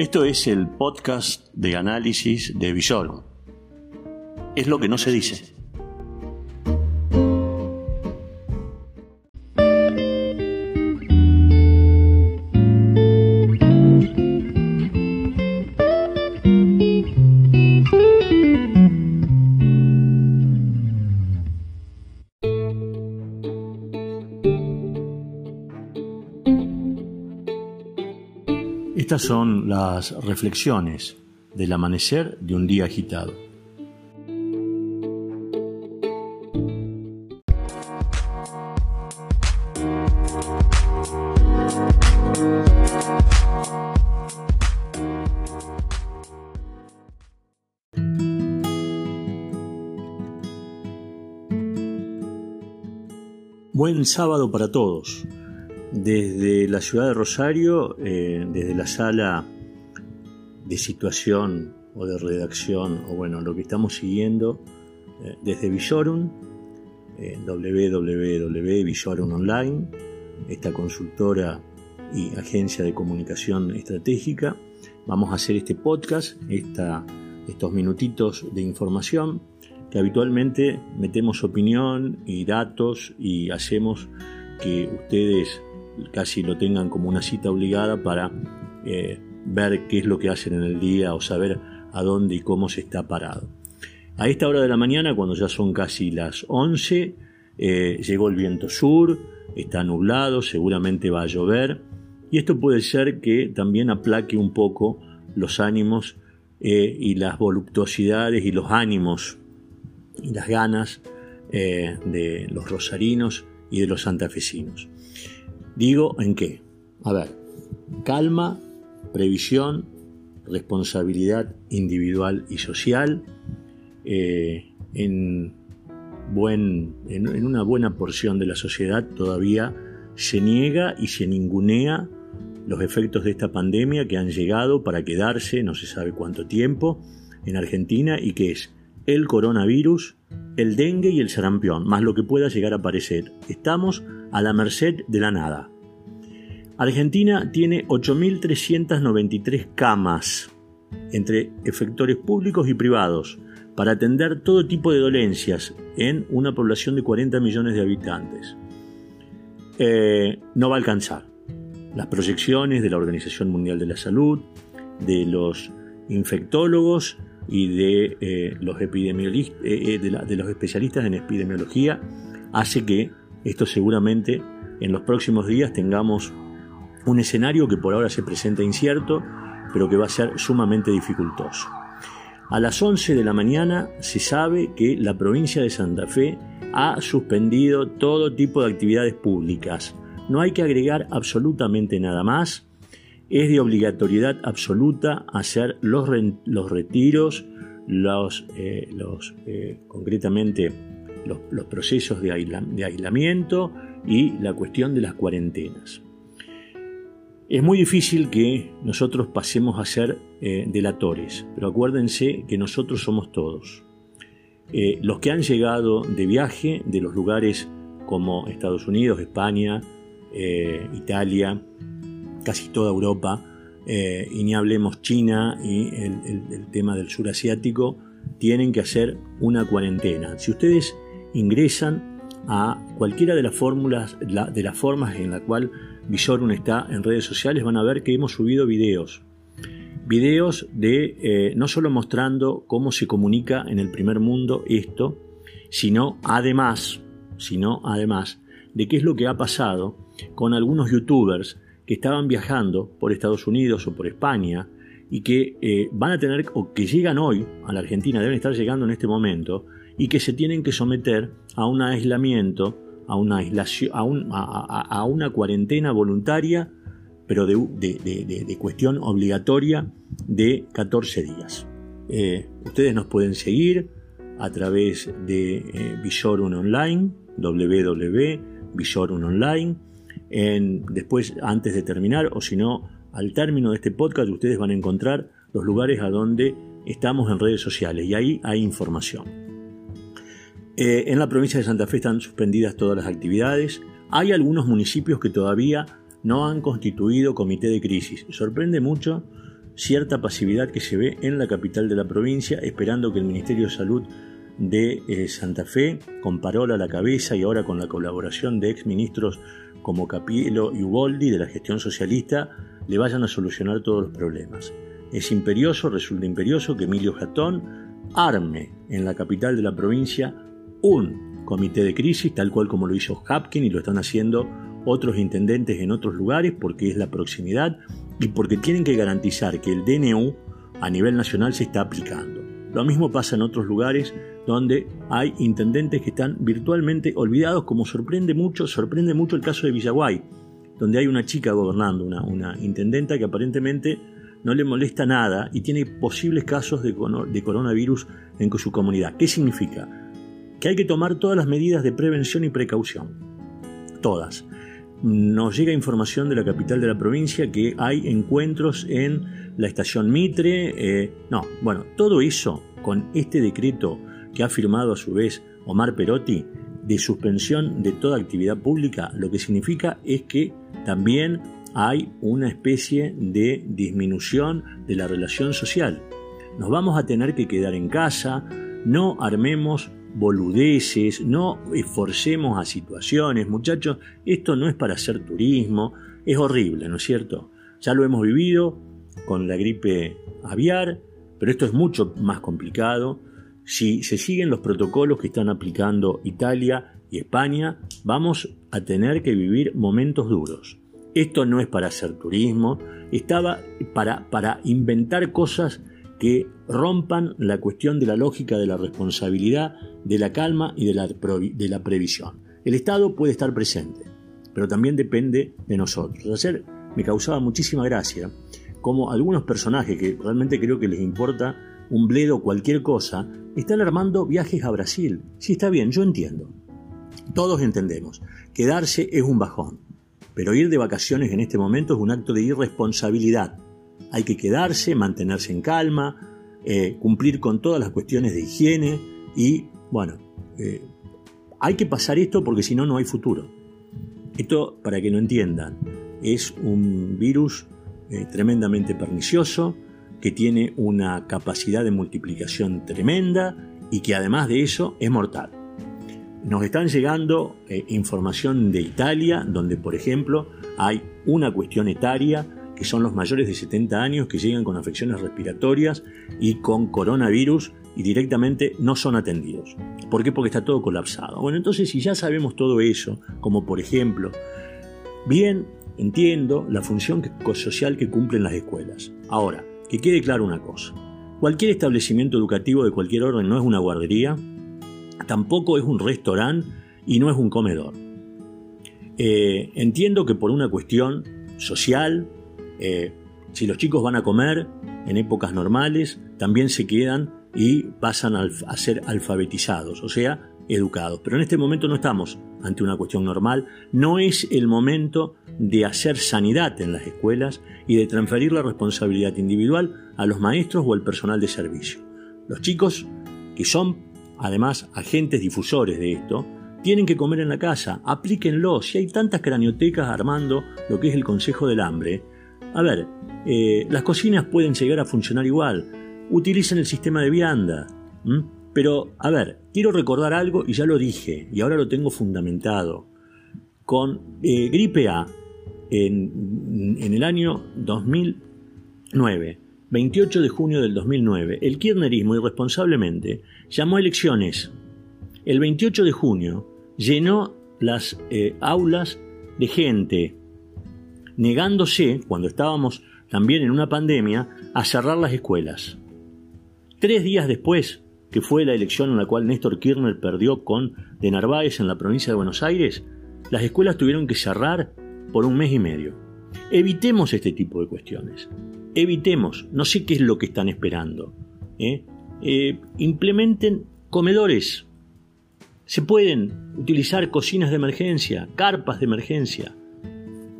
Esto es el podcast de análisis de Visor. Es lo que no se dice. Estas son las reflexiones del amanecer de un día agitado. Buen sábado para todos desde la ciudad de Rosario, eh, desde la sala de situación o de redacción, o bueno, lo que estamos siguiendo eh, desde Visorum, eh, Online, esta consultora y agencia de comunicación estratégica. Vamos a hacer este podcast, estos minutitos de información que habitualmente metemos opinión y datos y hacemos que ustedes casi lo tengan como una cita obligada para eh, ver qué es lo que hacen en el día o saber a dónde y cómo se está parado. A esta hora de la mañana, cuando ya son casi las 11, eh, llegó el viento sur, está nublado, seguramente va a llover, y esto puede ser que también aplaque un poco los ánimos eh, y las voluptuosidades y los ánimos y las ganas de los rosarinos y de los santafesinos. Digo en qué. A ver, calma, previsión, responsabilidad individual y social, eh, en, buen, en, una buena porción de la sociedad todavía se niega y se ningunea los efectos de esta pandemia que han llegado para quedarse no se sabe cuánto tiempo en Argentina y que es el coronavirus, el dengue y el sarampión, más lo que pueda llegar a aparecer. Estamos a la merced de la nada. Argentina tiene 8.393 camas entre efectores públicos y privados para atender todo tipo de dolencias en una población de 40 millones de habitantes. Eh, no va a alcanzar. Las proyecciones de la Organización Mundial de la Salud, de los infectólogos y de, eh, los, eh, de los especialistas en epidemiología hace que esto seguramente en los próximos días tengamos un escenario que por ahora se presenta incierto, pero que va a ser sumamente dificultoso. A las 11 de la mañana se sabe que la provincia de Santa Fe ha suspendido todo tipo de actividades públicas. No hay que agregar absolutamente nada más. Es de obligatoriedad absoluta hacer los, los retiros, los, eh, los eh, concretamente los, procesos de, aislamiento y la cuestión de las cuarentenas. Es muy difícil que nosotros pasemos a ser eh, delatores, pero acuérdense que nosotros somos todos. Los que han llegado de viaje de los lugares como Estados Unidos, España, Italia, casi toda Europa, y ni hablemos China y el, tema del sur asiático, tienen que hacer una cuarentena. Si ustedes ingresan a cualquiera de las fórmulas, de las formas en la cual Visorum está en redes sociales, van a ver que hemos subido videos. Videos de eh, no solo mostrando cómo se comunica en el primer mundo esto, sino además, sino además de qué es lo que ha pasado con algunos youtubers que estaban viajando por Estados Unidos o por España y que eh, van a tener, o que llegan hoy a la Argentina, deben estar llegando en este momento, y que se tienen que someter a un aislamiento a una, a, una cuarentena voluntaria, pero de, cuestión obligatoria de 14 días. Eh, ustedes nos pueden seguir a través de eh, Online, www.visorun Online. Después, antes de terminar, o si no, al término de este podcast, ustedes van a encontrar los lugares a donde estamos en redes sociales y ahí hay información. Eh, en la provincia de Santa Fe están suspendidas todas las actividades. Hay algunos municipios que todavía no han constituido comité de crisis. Sorprende mucho cierta pasividad que se ve en la capital de la provincia, esperando que el Ministerio de Salud de eh, Santa Fe, con Parola a la cabeza y ahora con la colaboración de exministros como Capielo y Uboldi de la gestión socialista, le vayan a solucionar todos los problemas. Es imperioso, resulta imperioso que Emilio Jatón arme en la capital de la provincia un comité de crisis, tal cual como lo hizo Hapkin y lo están haciendo otros intendentes en otros lugares, porque es la proximidad y porque tienen que garantizar que el DNU a nivel nacional se está aplicando. Lo mismo pasa en otros lugares donde hay intendentes que están virtualmente olvidados, como sorprende mucho, sorprende mucho el caso de Villaguay, donde hay una chica gobernando, una, intendenta que aparentemente no le molesta nada y tiene posibles casos de, de coronavirus en su comunidad. ¿Qué significa? Que hay que tomar todas las medidas de prevención y precaución. Todas. Nos llega información de la capital de la provincia que hay encuentros en la estación Mitre. Eh, no, bueno, todo eso con este decreto que ha firmado a su vez Omar Perotti de suspensión de toda actividad pública, lo que significa es que también hay una especie de disminución de la relación social. Nos vamos a tener que quedar en casa, no armemos boludeces, no esforcemos a situaciones, muchachos, esto no es para hacer turismo, es horrible, ¿no es cierto? Ya lo hemos vivido con la gripe aviar, pero esto es mucho más complicado. Si se siguen los protocolos que están aplicando Italia y España, vamos a tener que vivir momentos duros. Esto no es para hacer turismo, estaba para, para inventar cosas que rompan la cuestión de la lógica de la responsabilidad, de la calma y de la, de la previsión. El Estado puede estar presente, pero también depende de nosotros. Ayer me causaba muchísima gracia como algunos personajes que realmente creo que les importa un bledo cualquier cosa, están armando viajes a Brasil. Sí, está bien, yo entiendo. Todos entendemos. Quedarse es un bajón. Pero ir de vacaciones en este momento es un acto de irresponsabilidad hay que quedarse, mantenerse en calma, eh, cumplir con todas las cuestiones de higiene y, bueno, eh, hay que pasar esto porque si no, no hay futuro. Esto, para que no entiendan, es un virus eh, tremendamente pernicioso, que tiene una capacidad de multiplicación tremenda y que además de eso es mortal. Nos están llegando información de Italia, donde por ejemplo hay una cuestión etaria que son los mayores de 70 años que llegan con afecciones respiratorias y con coronavirus y directamente no son atendidos. ¿Por qué? Porque está todo colapsado. Bueno, entonces si ya sabemos todo eso, como por ejemplo, bien entiendo la función social que cumplen las escuelas. Ahora, que quede claro una cosa. Cualquier establecimiento educativo de cualquier orden no es una guardería, tampoco es un restaurante y no es un comedor. Eh, entiendo que por una cuestión social, eh, si los chicos van a comer en épocas normales, también se quedan y pasan a ser alfabetizados, o sea, educados. Pero en este momento no estamos ante una cuestión normal, no es el momento de hacer sanidad en las escuelas y de transferir la responsabilidad individual a los maestros o al personal de servicio. Los chicos, que son además agentes difusores de esto, tienen que comer en la casa, aplíquenlo. Si hay tantas craniotecas armando lo que es el Consejo del Hambre, a ver, eh, las cocinas pueden llegar a funcionar igual. Utilicen el sistema de vianda. Pero, a ver, quiero recordar algo y ya lo dije, y ahora lo tengo fundamentado. Con eh, gripe A, en, el año 2009, 28 de junio del 2009, el kirchnerismo irresponsablemente llamó a elecciones. El 28 de junio llenó las eh, aulas de gente negándose, cuando estábamos también en una pandemia, a cerrar las escuelas. Tres días después, que fue la elección en la cual Néstor Kirchner perdió con de Narváez en la provincia de Buenos Aires, las escuelas tuvieron que cerrar por un mes y medio. Evitemos este tipo de cuestiones. Evitemos, no sé qué es lo que están esperando. ¿eh? Eh, implementen comedores. Se pueden utilizar cocinas de emergencia, carpas de emergencia.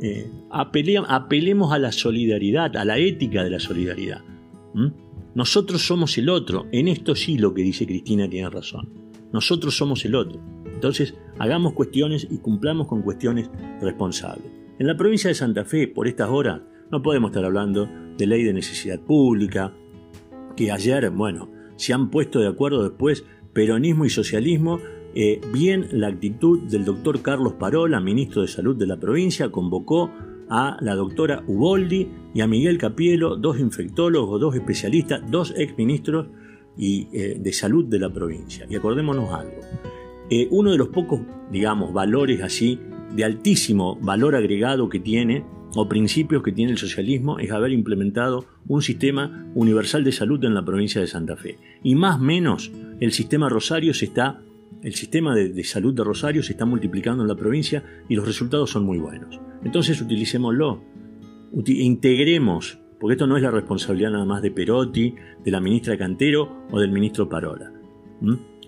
Eh, apelemos a la solidaridad, a la ética de la solidaridad. Nosotros somos el otro. En esto sí lo que dice Cristina tiene razón. Nosotros somos el otro. Entonces, hagamos cuestiones y cumplamos con cuestiones responsables. En la provincia de Santa Fe, por estas horas, No podemos estar hablando de ley de necesidad pública, que ayer, bueno, se han puesto de acuerdo después peronismo y socialismo. Eh, bien la actitud del doctor Carlos Parola, ministro de Salud de la provincia, convocó a la doctora Uboldi y a Miguel Capielo, dos infectólogos, dos especialistas, dos exministros y, eh, de salud de la provincia. Y acordémonos algo, eh, uno de los pocos, digamos, valores así, de altísimo valor agregado que tiene, o principios que tiene el socialismo, es haber implementado un sistema universal de salud en la provincia de Santa Fe. Y más o menos, el sistema Rosario se está, el sistema de, de salud de Rosario se está multiplicando en la provincia y los resultados son muy buenos. Entonces utilicémoslo, integremos, porque esto no es la responsabilidad nada más de Perotti, de la ministra Cantero o del ministro Parola.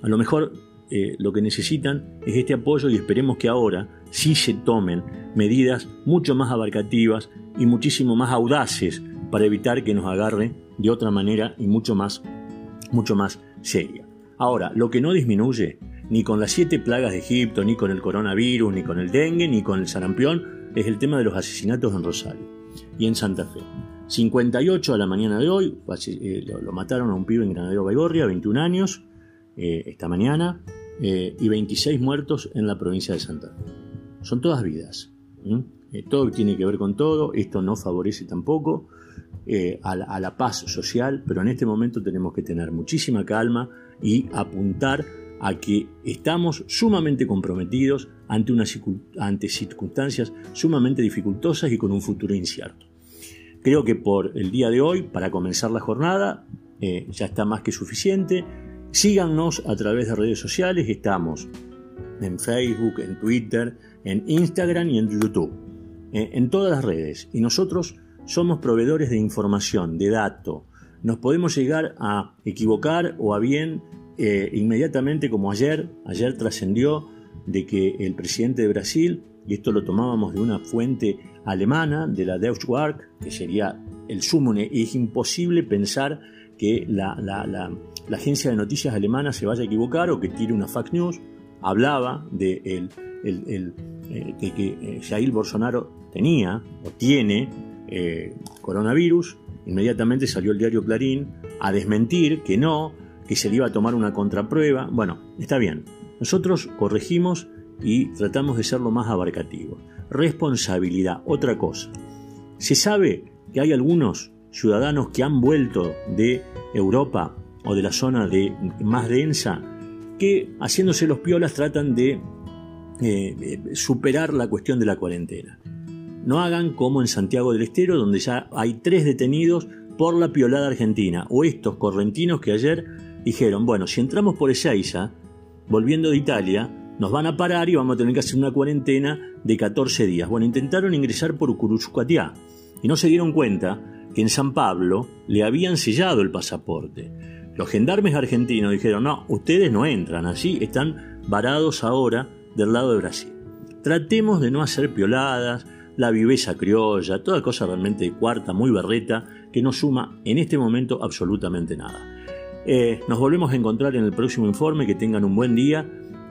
A lo mejor eh, lo que necesitan es este apoyo y esperemos que ahora sí se tomen medidas mucho más abarcativas y muchísimo más audaces para evitar que nos agarre de otra manera y mucho más, mucho más seria. Ahora, lo que no disminuye ni con las siete plagas de Egipto, ni con el coronavirus, ni con el dengue, ni con el sarampión, es el tema de los asesinatos en Rosario y en Santa Fe. 58 a la mañana de hoy, eh, lo mataron a un pibe en Granadero Baigorria, 21 años, eh, esta mañana. Eh, y 26 muertos en la provincia de Santa Fe. Son todas vidas. Todo tiene que ver con todo, esto no favorece tampoco a, la, paz social, pero en este momento tenemos que tener muchísima calma y apuntar a que estamos sumamente comprometidos ante, ante circunstancias sumamente dificultosas y con un futuro incierto. Creo que por el día de hoy, para comenzar la jornada, ya está más que suficiente. Síganos a través de redes sociales, estamos en Facebook, en Twitter, en Instagram y en YouTube, eh, en todas las redes. Y nosotros somos proveedores de información, de datos. Nos podemos llegar a equivocar o a bien eh, inmediatamente como ayer, ayer trascendió de que el presidente de Brasil, y esto lo tomábamos de una fuente alemana, de la Deutsche Werk, que sería el sumo, es imposible pensar que la, agencia de noticias alemana se vaya a equivocar o que tire una fake news. Hablaba de eh, que, eh, Jair Bolsonaro tenía o tiene coronavirus. Inmediatamente salió el diario Clarín a desmentir que no, que se le iba a tomar una contraprueba. Bueno, está bien. Nosotros corregimos y tratamos de ser lo más abarcativo. Responsabilidad, otra cosa. Se sabe que hay algunos ciudadanos que han vuelto de Europa o de la zona de, más densa, que haciéndose los piolas tratan de eh, superar la cuestión de la cuarentena. No hagan como en Santiago del Estero, donde ya hay tres detenidos por la piolada argentina, o estos correntinos que ayer dijeron, bueno, si entramos por Ezeiza, volviendo de Italia, nos van a parar y vamos a tener que hacer una cuarentena de 14 días. Bueno, intentaron ingresar por Ucuruchucatiá y no se dieron cuenta que en San Pablo le habían sellado el pasaporte. Los gendarmes argentinos dijeron, no, ustedes no entran, así están varados ahora del lado de Brasil. Tratemos de no hacer pioladas, la viveza criolla, toda cosa realmente cuarta, muy berreta, que no suma en este momento absolutamente nada. Eh, nos volvemos a encontrar en el próximo informe, que tengan un buen día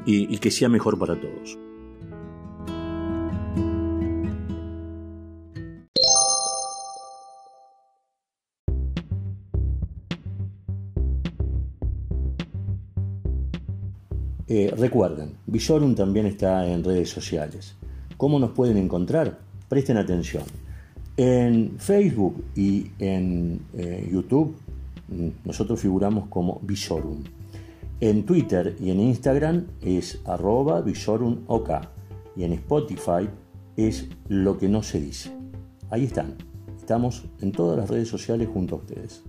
y que sea mejor para todos. Eh, recuerden, Visorum también está en redes sociales. ¿Cómo nos pueden encontrar? Presten atención. En Facebook y en eh, YouTube nosotros figuramos como Visorum. En Twitter y en Instagram es arroba visorumok. Y en Spotify es lo que no se dice. Ahí están. Estamos en todas las redes sociales junto a ustedes.